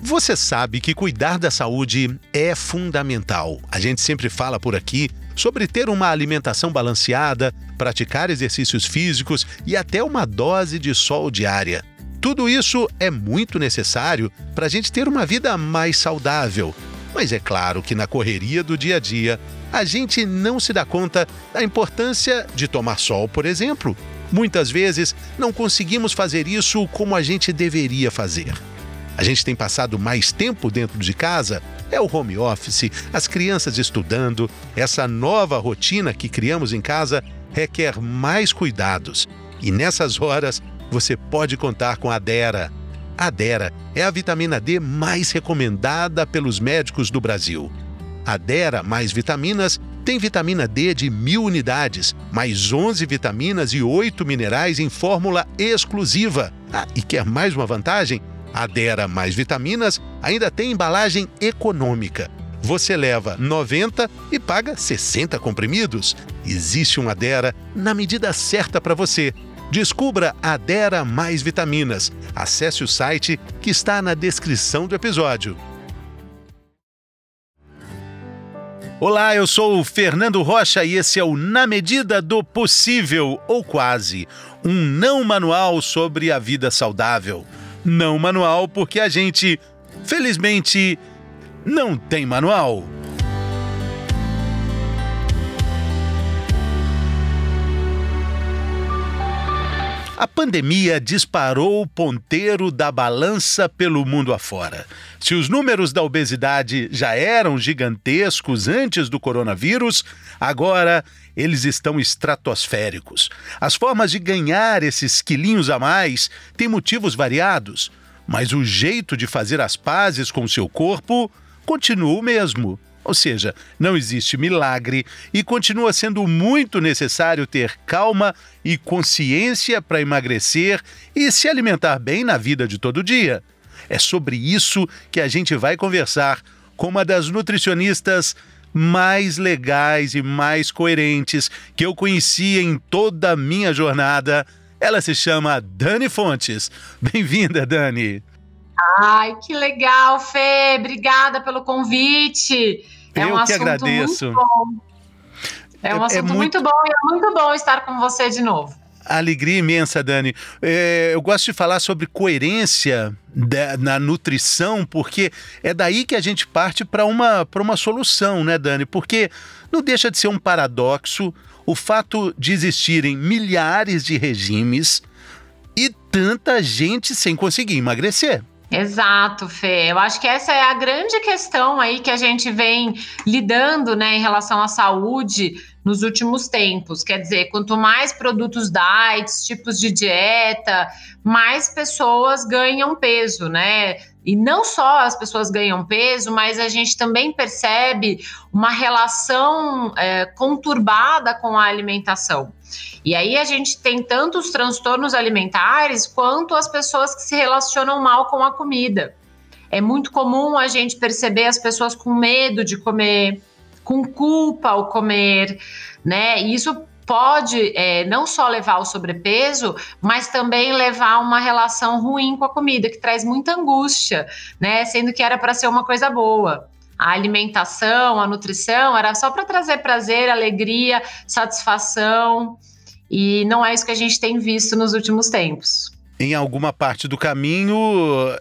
Você sabe que cuidar da saúde é fundamental. A gente sempre fala por aqui sobre ter uma alimentação balanceada, praticar exercícios físicos e até uma dose de sol diária. Tudo isso é muito necessário para a gente ter uma vida mais saudável. Mas é claro que na correria do dia a dia, a gente não se dá conta da importância de tomar sol, por exemplo. Muitas vezes não conseguimos fazer isso como a gente deveria fazer. A gente tem passado mais tempo dentro de casa, é o home office, as crianças estudando. Essa nova rotina que criamos em casa requer mais cuidados. E nessas horas, você pode contar com a Dera. A Dera é a vitamina D mais recomendada pelos médicos do Brasil. A Dera mais vitaminas tem vitamina D de mil unidades, mais 11 vitaminas e 8 minerais em fórmula exclusiva. Ah, e quer mais uma vantagem? Adera mais vitaminas ainda tem embalagem econômica. Você leva 90 e paga 60 comprimidos. Existe um Adera na medida certa para você. Descubra Adera mais vitaminas. Acesse o site que está na descrição do episódio. Olá, eu sou o Fernando Rocha e esse é o Na Medida do Possível, ou quase, um não manual sobre a vida saudável não manual, porque a gente, felizmente, não tem manual. A pandemia disparou o ponteiro da balança pelo mundo afora. Se os números da obesidade já eram gigantescos antes do coronavírus, agora eles estão estratosféricos. As formas de ganhar esses quilinhos a mais têm motivos variados, mas o jeito de fazer as pazes com seu corpo continua o mesmo. Ou seja, não existe milagre e continua sendo muito necessário ter calma e consciência para emagrecer e se alimentar bem na vida de todo dia. É sobre isso que a gente vai conversar com uma das nutricionistas mais legais e mais coerentes que eu conheci em toda a minha jornada. Ela se chama Dani Fontes. Bem-vinda, Dani. Ai, que legal, Fê. Obrigada pelo convite. É eu um que agradeço. É um é, assunto é muito... muito bom e é muito bom estar com você de novo. Alegria imensa, Dani. É, eu gosto de falar sobre coerência da, na nutrição, porque é daí que a gente parte para uma, uma solução, né, Dani? Porque não deixa de ser um paradoxo o fato de existirem milhares de regimes e tanta gente sem conseguir emagrecer. Exato, Fê. Eu acho que essa é a grande questão aí que a gente vem lidando, né, em relação à saúde nos últimos tempos. Quer dizer, quanto mais produtos diets, tipos de dieta, mais pessoas ganham peso, né? E não só as pessoas ganham peso, mas a gente também percebe uma relação é, conturbada com a alimentação. E aí a gente tem tanto os transtornos alimentares quanto as pessoas que se relacionam mal com a comida. É muito comum a gente perceber as pessoas com medo de comer, com culpa ao comer, né? E isso pode é, não só levar ao sobrepeso, mas também levar a uma relação ruim com a comida, que traz muita angústia, né? Sendo que era para ser uma coisa boa. A alimentação, a nutrição era só para trazer prazer, alegria, satisfação. E não é isso que a gente tem visto nos últimos tempos em alguma parte do caminho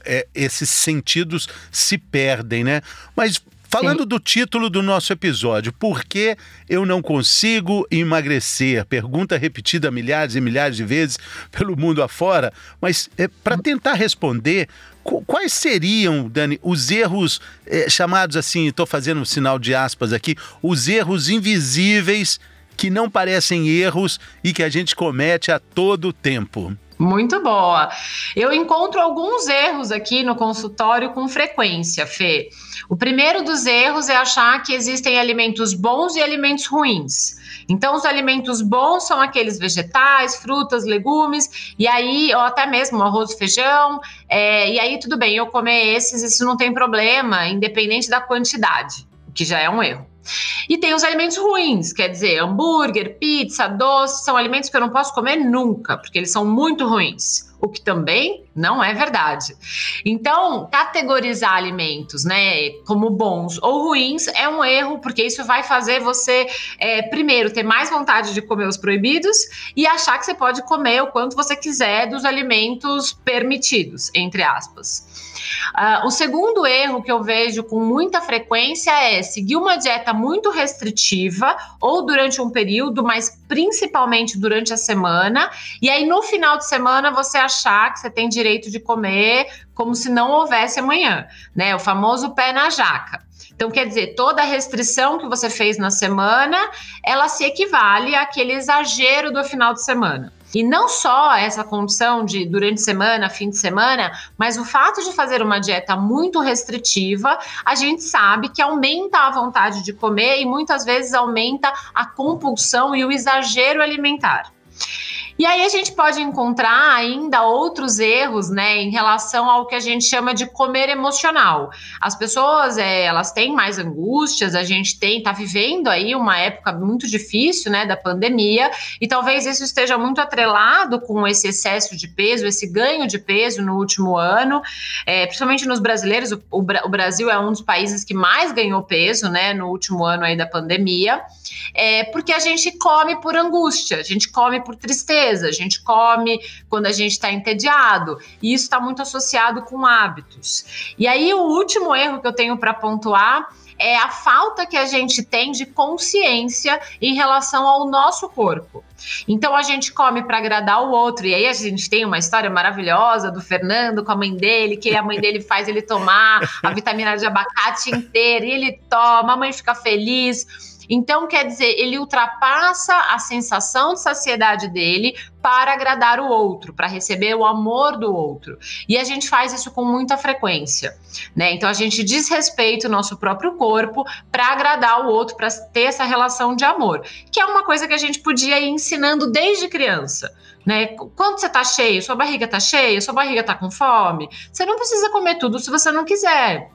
é, esses sentidos se perdem, né? Mas Falando Sim. do título do nosso episódio, por que eu não consigo emagrecer? Pergunta repetida milhares e milhares de vezes pelo mundo afora, mas é, para tentar responder, quais seriam, Dani, os erros é, chamados assim, estou fazendo um sinal de aspas aqui, os erros invisíveis que não parecem erros e que a gente comete a todo tempo? Muito boa. Eu encontro alguns erros aqui no consultório com frequência, Fê. O primeiro dos erros é achar que existem alimentos bons e alimentos ruins. Então, os alimentos bons são aqueles vegetais, frutas, legumes, e aí, ou até mesmo arroz feijão, é, e aí tudo bem, eu comer esses, isso não tem problema, independente da quantidade, o que já é um erro. E tem os alimentos ruins, quer dizer, hambúrguer, pizza, doce, são alimentos que eu não posso comer nunca, porque eles são muito ruins. O que também não é verdade. Então, categorizar alimentos, né, como bons ou ruins é um erro, porque isso vai fazer você, é, primeiro, ter mais vontade de comer os proibidos e achar que você pode comer o quanto você quiser dos alimentos permitidos, entre aspas. Uh, o segundo erro que eu vejo com muita frequência é seguir uma dieta muito restritiva ou durante um período, mas principalmente durante a semana, e aí no final de semana você achar que você tem direito de comer como se não houvesse amanhã, né? O famoso pé na jaca. Então, quer dizer, toda restrição que você fez na semana, ela se equivale àquele exagero do final de semana. E não só essa condição de durante semana, fim de semana, mas o fato de fazer uma dieta muito restritiva, a gente sabe que aumenta a vontade de comer e muitas vezes aumenta a compulsão e o exagero alimentar. E aí a gente pode encontrar ainda outros erros, né, em relação ao que a gente chama de comer emocional. As pessoas, é, elas têm mais angústias, a gente tem, tá vivendo aí uma época muito difícil, né, da pandemia, e talvez isso esteja muito atrelado com esse excesso de peso, esse ganho de peso no último ano, é, principalmente nos brasileiros, o, o, Brasil é um dos países que mais ganhou peso, né, no último ano aí da pandemia, é, porque a gente come por angústia, a gente come por tristeza, a gente come quando a gente está entediado, e isso está muito associado com hábitos. E aí, o último erro que eu tenho para pontuar é a falta que a gente tem de consciência em relação ao nosso corpo. Então a gente come para agradar o outro. E aí a gente tem uma história maravilhosa do Fernando com a mãe dele, que a mãe dele faz ele tomar a vitamina de abacate inteira, e ele toma, a mãe fica feliz. Então, quer dizer, ele ultrapassa a sensação de saciedade dele para agradar o outro, para receber o amor do outro. E a gente faz isso com muita frequência, né? Então a gente desrespeita o nosso próprio corpo para agradar o outro, para ter essa relação de amor, que é uma coisa que a gente podia ir ensinando desde criança. Né? Quando você tá cheio, sua barriga tá cheia, sua barriga tá com fome, você não precisa comer tudo se você não quiser.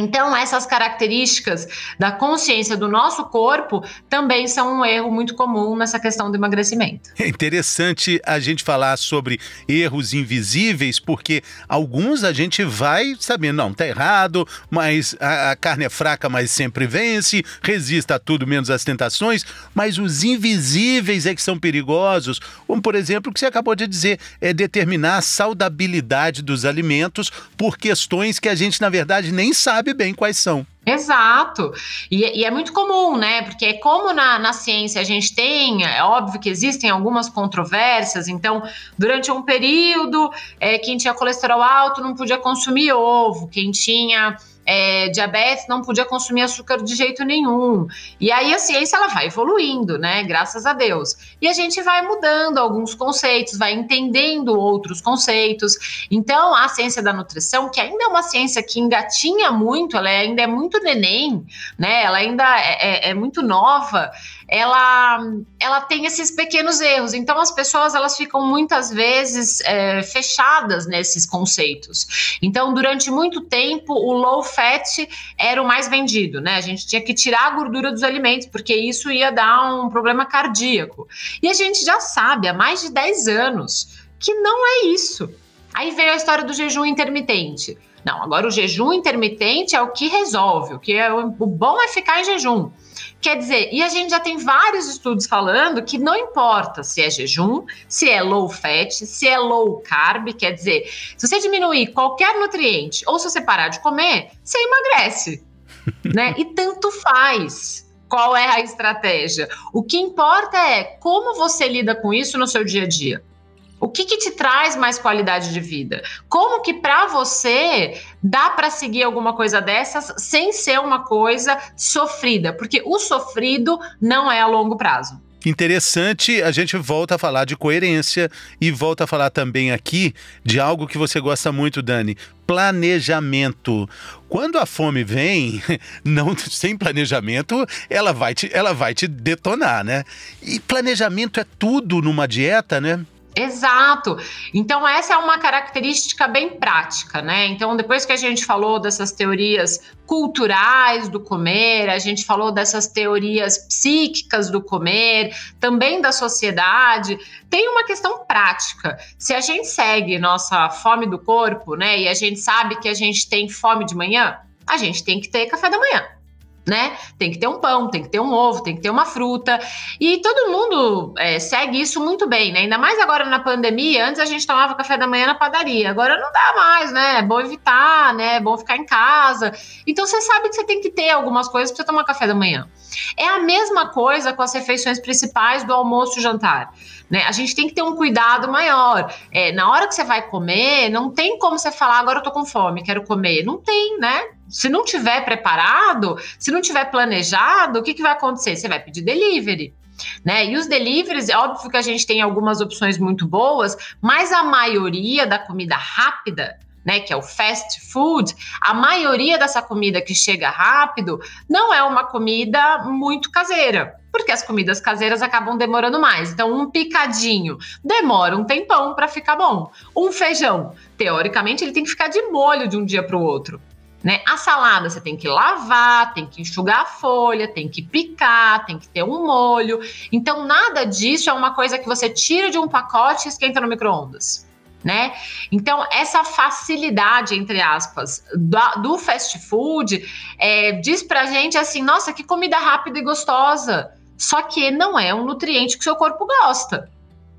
Então, essas características da consciência do nosso corpo também são um erro muito comum nessa questão do emagrecimento. É interessante a gente falar sobre erros invisíveis, porque alguns a gente vai sabendo, não, tá errado, mas a, a carne é fraca, mas sempre vence, resista a tudo menos às tentações, mas os invisíveis é que são perigosos, como por exemplo o que você acabou de dizer, é determinar a saudabilidade dos alimentos por questões que a gente, na verdade, nem sabe sabe bem quais são. Exato. E, e, é muito comum, né? Porque como na, na ciência a gente tem, é óbvio que existem algumas controvérsias, então, durante um período, é, quem tinha colesterol alto não podia consumir ovo, quem tinha é, diabetes, não podia consumir açúcar de jeito nenhum. E aí a ciência ela vai evoluindo, né? Graças a Deus. E a gente vai mudando alguns conceitos, vai entendendo outros conceitos. Então, a ciência da nutrição, que ainda é uma ciência que engatinha muito, ela ainda é muito neném, né? Ela ainda é, é, é muito nova ela, ela tem esses pequenos erros. Então, as pessoas elas ficam muitas vezes é, fechadas nesses conceitos. Então, durante muito tempo, o low fat era o mais vendido, né? A gente tinha que tirar a gordura dos alimentos, porque isso ia dar um problema cardíaco. E a gente já sabe há mais de 10 anos que não é isso. Aí veio a história do jejum intermitente. Não, agora o jejum intermitente é o que resolve, o que é o bom é ficar em jejum. Quer dizer, e a gente já tem vários estudos falando que não importa se é jejum, se é low fat, se é low carb, quer dizer, se você diminuir qualquer nutriente ou se você parar de comer, você emagrece, né? E tanto faz qual é a estratégia. O que importa é como você lida com isso no seu dia a dia. O que, que te traz mais qualidade de vida? Como que para você dá para seguir alguma coisa dessas sem ser uma coisa sofrida? Porque o sofrido não é a longo prazo. Interessante, a gente volta a falar de coerência e volta a falar também aqui de algo que você gosta muito, Dani, planejamento. Quando a fome vem, não sem planejamento, ela vai te, ela vai te detonar, né? E planejamento é tudo numa dieta, né? Exato. Então, essa é uma característica bem prática, né? Então, depois que a gente falou dessas teorias culturais do comer, a gente falou dessas teorias psíquicas do comer, também da sociedade, tem uma questão prática. Se a gente segue nossa fome do corpo, né, e a gente sabe que a gente tem fome de manhã, a gente tem que ter café da manhã né? Tem que ter um pão, tem que ter um ovo, tem que ter uma fruta. E todo mundo é, segue isso muito bem, né? Ainda mais agora na pandemia. Antes a gente tomava café da manhã na padaria, agora não dá mais, né? É bom evitar, né? É bom ficar em casa. Então você sabe que você tem que ter algumas coisas para tomar café da manhã. É a mesma coisa com as refeições principais do almoço e jantar. Né? A gente tem que ter um cuidado maior. É, na hora que você vai comer, não tem como você falar, agora eu tô com fome, quero comer. Não tem, né? Se não tiver preparado, se não tiver planejado, o que, que vai acontecer? Você vai pedir delivery. Né? E os deliveries, é óbvio que a gente tem algumas opções muito boas, mas a maioria da comida rápida, né, que é o fast food, a maioria dessa comida que chega rápido não é uma comida muito caseira porque as comidas caseiras acabam demorando mais. Então, um picadinho demora um tempão para ficar bom. Um feijão, teoricamente, ele tem que ficar de molho de um dia para o outro. Né? A salada você tem que lavar, tem que enxugar a folha, tem que picar, tem que ter um molho. Então, nada disso é uma coisa que você tira de um pacote e esquenta no micro-ondas. Né? Então, essa facilidade, entre aspas, do, do fast food é, diz pra gente assim: nossa, que comida rápida e gostosa. Só que não é um nutriente que seu corpo gosta.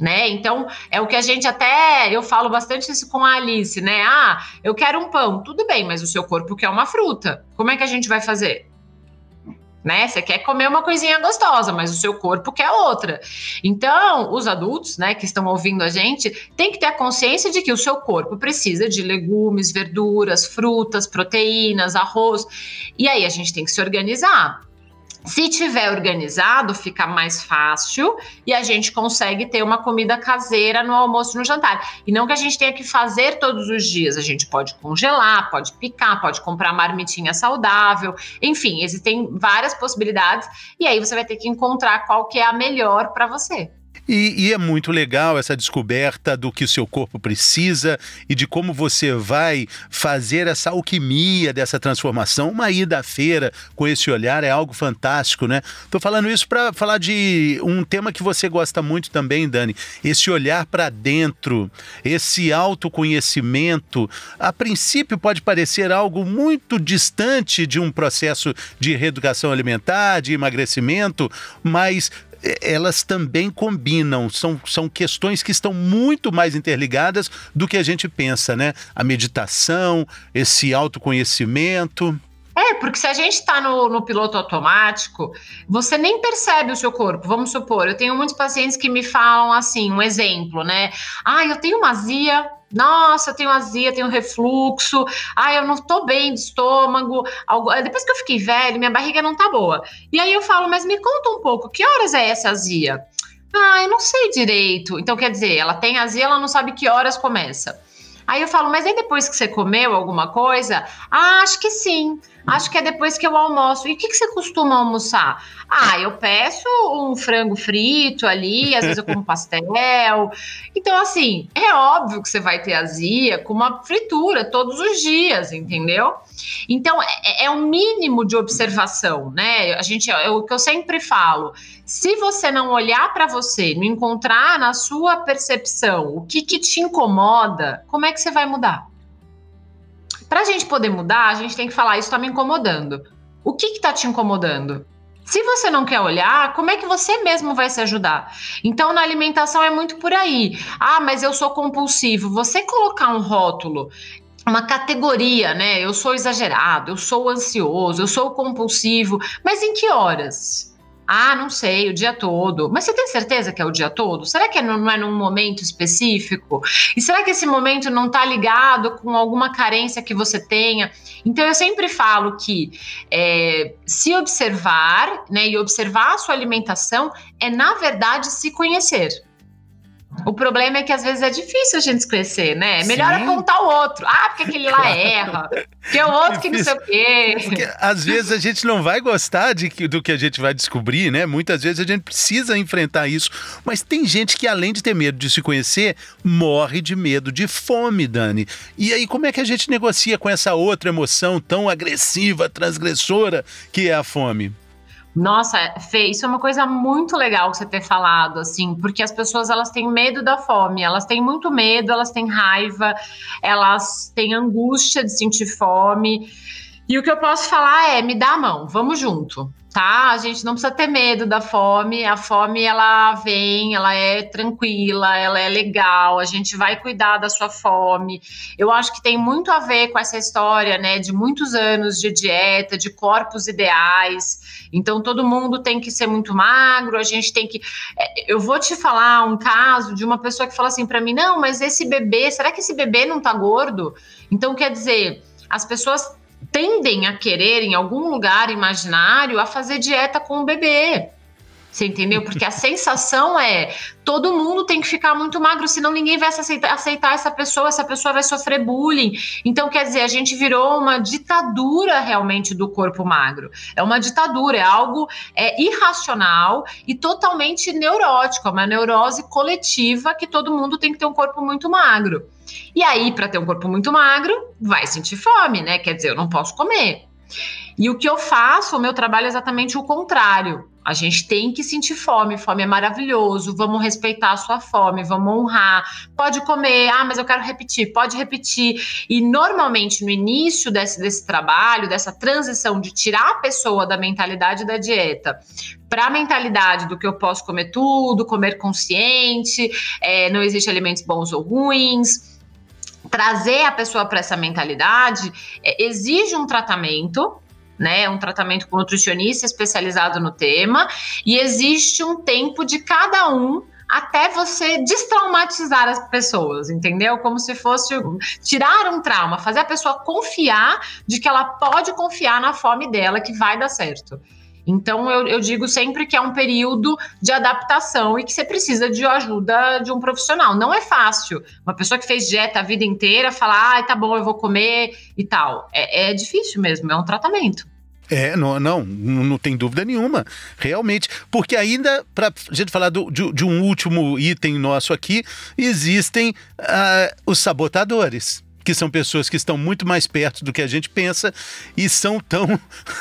Né? Então, é o que a gente até eu falo bastante isso com a Alice, né? Ah, eu quero um pão, tudo bem, mas o seu corpo quer uma fruta. Como é que a gente vai fazer? Né? Você quer comer uma coisinha gostosa, mas o seu corpo quer outra. Então, os adultos, né, que estão ouvindo a gente, tem que ter a consciência de que o seu corpo precisa de legumes, verduras, frutas, proteínas, arroz. E aí a gente tem que se organizar. Se tiver organizado, fica mais fácil e a gente consegue ter uma comida caseira no almoço no jantar. E não que a gente tenha que fazer todos os dias, a gente pode congelar, pode picar, pode comprar marmitinha saudável, enfim, existem várias possibilidades e aí você vai ter que encontrar qual que é a melhor para você. E, e, é muito legal essa descoberta do que o seu corpo precisa e de como você vai fazer essa alquimia dessa transformação. Uma ida à feira com esse olhar é algo fantástico, né? Tô falando isso para falar de um tema que você gosta muito também, Dani. Esse olhar para dentro, esse autoconhecimento. A princípio pode parecer algo muito distante de um processo de reeducação alimentar, de emagrecimento, mas elas também combinam, são, são questões que estão muito mais interligadas do que a gente pensa, né? A meditação, esse autoconhecimento. É, porque se a gente está no, no, piloto automático, você nem percebe o seu corpo. Vamos supor, eu tenho muitos pacientes que me falam assim, um exemplo, né? Ah, eu tenho uma azia, nossa, eu tenho azia, tenho refluxo, ah, eu não tô bem de estômago. Depois que eu fiquei velho, minha barriga não tá boa. E aí eu falo, mas me conta um pouco, que horas é essa azia? Ah, eu não sei direito. Então, quer dizer, ela tem azia, ela não sabe que horas começa. Aí eu falo, mas aí depois que você comeu alguma coisa? Ah, acho que sim. Acho que é depois que eu almoço. E o que, que você costuma almoçar? Ah, eu peço um frango frito ali, às vezes eu como pastel. Então, assim, é óbvio que você vai ter azia com uma fritura todos os dias, entendeu? Então, é, é um mínimo de observação, né? A gente, é o que eu sempre falo. Se você não olhar para você, não encontrar na sua percepção o que, que te incomoda, como é que você vai mudar? Para a gente poder mudar, a gente tem que falar: isso está me incomodando. O que está te incomodando? Se você não quer olhar, como é que você mesmo vai se ajudar? Então, na alimentação é muito por aí. Ah, mas eu sou compulsivo. Você colocar um rótulo uma categoria, né? Eu sou exagerado, eu sou ansioso, eu sou compulsivo, mas em que horas? Ah, não sei, o dia todo. Mas você tem certeza que é o dia todo? Será que não é num momento específico? E será que esse momento não está ligado com alguma carência que você tenha? Então eu sempre falo que é, se observar, né, e observar a sua alimentação é na verdade se conhecer. O problema é que às vezes é difícil a gente crescer, né? É melhor Sim. apontar o outro. Ah, porque aquele lá erra. Porque o outro que não sei o quê. Porque às vezes a gente não vai gostar de que, do que a gente vai descobrir, né? Muitas vezes a gente precisa enfrentar isso. Mas tem gente que, além de ter medo de se conhecer, morre de medo de fome, Dani. E aí, como é que a gente negocia com essa outra emoção tão agressiva, transgressora que é a fome? Nossa, Fê, isso é uma coisa muito legal que você ter falado, assim, porque as pessoas elas têm medo da fome, elas têm muito medo, elas têm raiva, elas têm angústia de sentir fome. E o que eu posso falar é: me dá a mão, vamos junto tá? A gente não precisa ter medo da fome. A fome ela vem, ela é tranquila, ela é legal. A gente vai cuidar da sua fome. Eu acho que tem muito a ver com essa história, né, de muitos anos de dieta, de corpos ideais. Então todo mundo tem que ser muito magro. A gente tem que. É, eu vou te falar um caso de uma pessoa que fala assim para mim: não, mas esse bebê, será que esse bebê não tá gordo? Então quer dizer, as pessoas tendem a querer, em algum lugar imaginário, a fazer dieta com o bebê. Você entendeu? Porque a sensação é todo mundo tem que ficar muito magro, senão ninguém vai aceitar, aceitar, essa pessoa, essa pessoa vai sofrer bullying. Então, quer dizer, a gente virou uma ditadura realmente do corpo magro. É uma ditadura, é algo é, irracional e totalmente neurótico, é uma neurose coletiva que todo mundo tem que ter um corpo muito magro. E aí, para ter um corpo muito magro, vai sentir fome, né? Quer dizer, eu não posso comer. E o que eu faço, o meu trabalho é exatamente o contrário. A gente tem que sentir fome, fome é maravilhoso, vamos respeitar a sua fome, vamos honrar. Pode comer, ah, mas eu quero repetir, pode repetir. E normalmente no início desse, desse trabalho, dessa transição de tirar a pessoa da mentalidade da dieta para a mentalidade do que eu posso comer tudo, comer consciente, é, não existe alimentos bons ou ruins trazer a pessoa para essa mentalidade é, exige um tratamento, né? Um tratamento com nutricionista especializado no tema, e existe um tempo de cada um até você destraumatizar as pessoas, entendeu? Como se fosse tirar um trauma, fazer a pessoa confiar de que ela pode confiar na fome dela que vai dar certo. Então, eu, eu, digo sempre que é um período de adaptação e que você precisa de ajuda de um profissional. Não é fácil. Uma pessoa que fez dieta a vida inteira falar, ah, tá bom, eu vou comer e tal. É, é difícil mesmo, é um tratamento. É, não, não, não tem dúvida nenhuma, realmente. Porque ainda, para a gente falar do, de, de, um último item nosso aqui, existem uh, os sabotadores que são pessoas que estão muito mais perto do que a gente pensa e são tão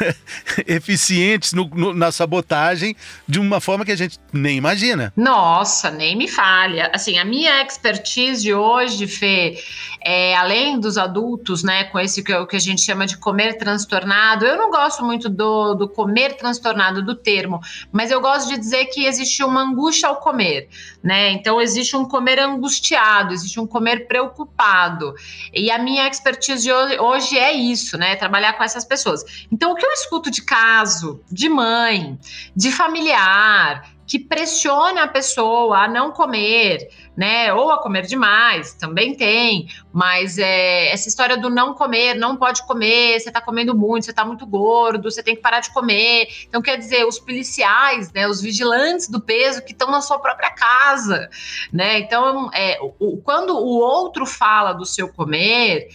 eficientes no, no, na sabotagem de uma forma que a gente nem imagina. Nossa, nem me falha. Assim, a minha expertise hoje, Fê, é, além dos adultos, né, com esse que, que a gente chama de comer transtornado, eu não gosto muito do, do comer transtornado, do termo, mas eu gosto de dizer que existe uma angústia ao comer, né? Então, existe um comer angustiado, existe um comer preocupado. E a minha expertise hoje é isso, né? Trabalhar com essas pessoas. Então, o que eu escuto de caso, de mãe, de familiar, que pressiona a pessoa a não comer, né? Ou a comer demais, também tem. Mas é, essa história do não comer, não pode comer, você está comendo muito, você está muito gordo, você tem que parar de comer. Então, quer dizer, os policiais, né? Os vigilantes do peso que estão na sua própria casa, né? Então, é, o, quando o outro fala do seu comer,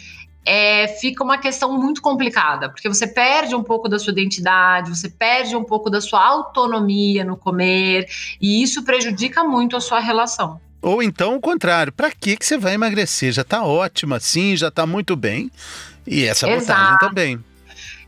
é, fica uma questão muito complicada, porque você perde um pouco da sua identidade, você perde um pouco da sua autonomia no comer, e isso prejudica muito a sua relação. Ou então o contrário, para que que você vai emagrecer? Já está ótimo assim, já está muito bem. E essa vantagem também.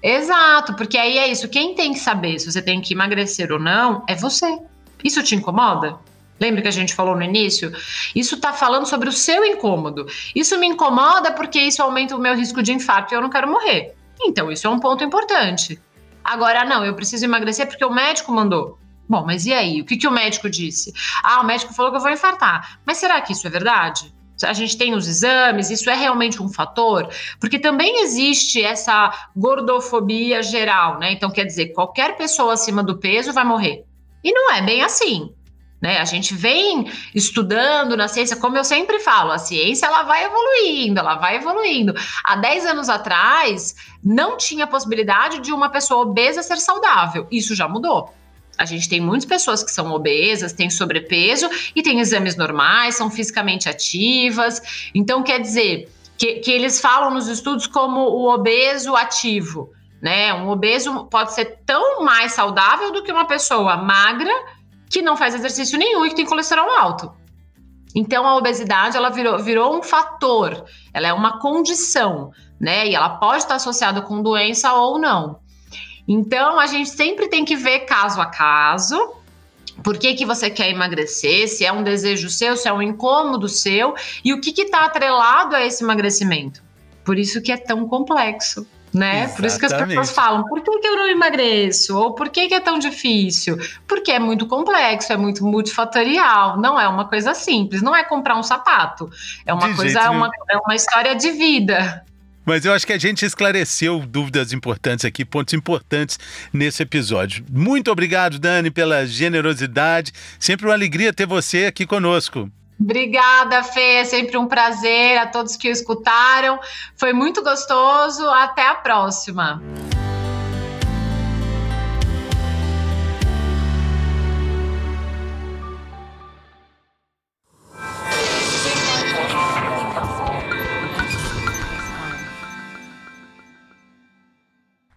Exato, porque aí é isso. Quem tem que saber se você tem que emagrecer ou não é você. Isso te incomoda? Lembra que a gente falou no início? Isso está falando sobre o seu incômodo. Isso me incomoda porque isso aumenta o meu risco de infarto e eu não quero morrer. Então, isso é um ponto importante. Agora, não, eu preciso emagrecer porque o médico mandou. Bom, mas e aí? O que, que o médico disse? Ah, o médico falou que eu vou infartar. Mas será que isso é verdade? A gente tem os exames, isso é realmente um fator? Porque também existe essa gordofobia geral, né? Então, quer dizer, qualquer pessoa acima do peso vai morrer. E não é bem assim. Né? A gente vem estudando na ciência, como eu sempre falo, a ciência ela vai evoluindo, ela vai evoluindo. Há 10 anos atrás, não tinha possibilidade de uma pessoa obesa ser saudável. Isso já mudou. A gente tem muitas pessoas que são obesas, têm sobrepeso e têm exames normais, são fisicamente ativas. Então, quer dizer, que, que eles falam nos estudos como o obeso ativo. Né? Um obeso pode ser tão mais saudável do que uma pessoa magra que não faz exercício nenhum e que tem colesterol alto. Então a obesidade ela virou, virou um fator, ela é uma condição, né? E ela pode estar associada com doença ou não. Então a gente sempre tem que ver caso a caso. Por que, que você quer emagrecer? Se é um desejo seu, se é um incômodo seu, e o que está atrelado a esse emagrecimento? Por isso que é tão complexo né? Exatamente. Por isso que as pessoas falam, por que, que eu não emagreço? Ou por que, que é tão difícil? Porque é muito complexo, é muito multifatorial, não é uma coisa simples, não é comprar um sapato, é uma de coisa, é uma, é uma história de vida. Mas eu acho que a gente esclareceu dúvidas importantes aqui, pontos importantes nesse episódio. Muito obrigado, Dani, pela generosidade. Sempre uma alegria ter você aqui conosco. Obrigada, Fê. É sempre um prazer a todos que o escutaram. Foi muito gostoso. Até a próxima.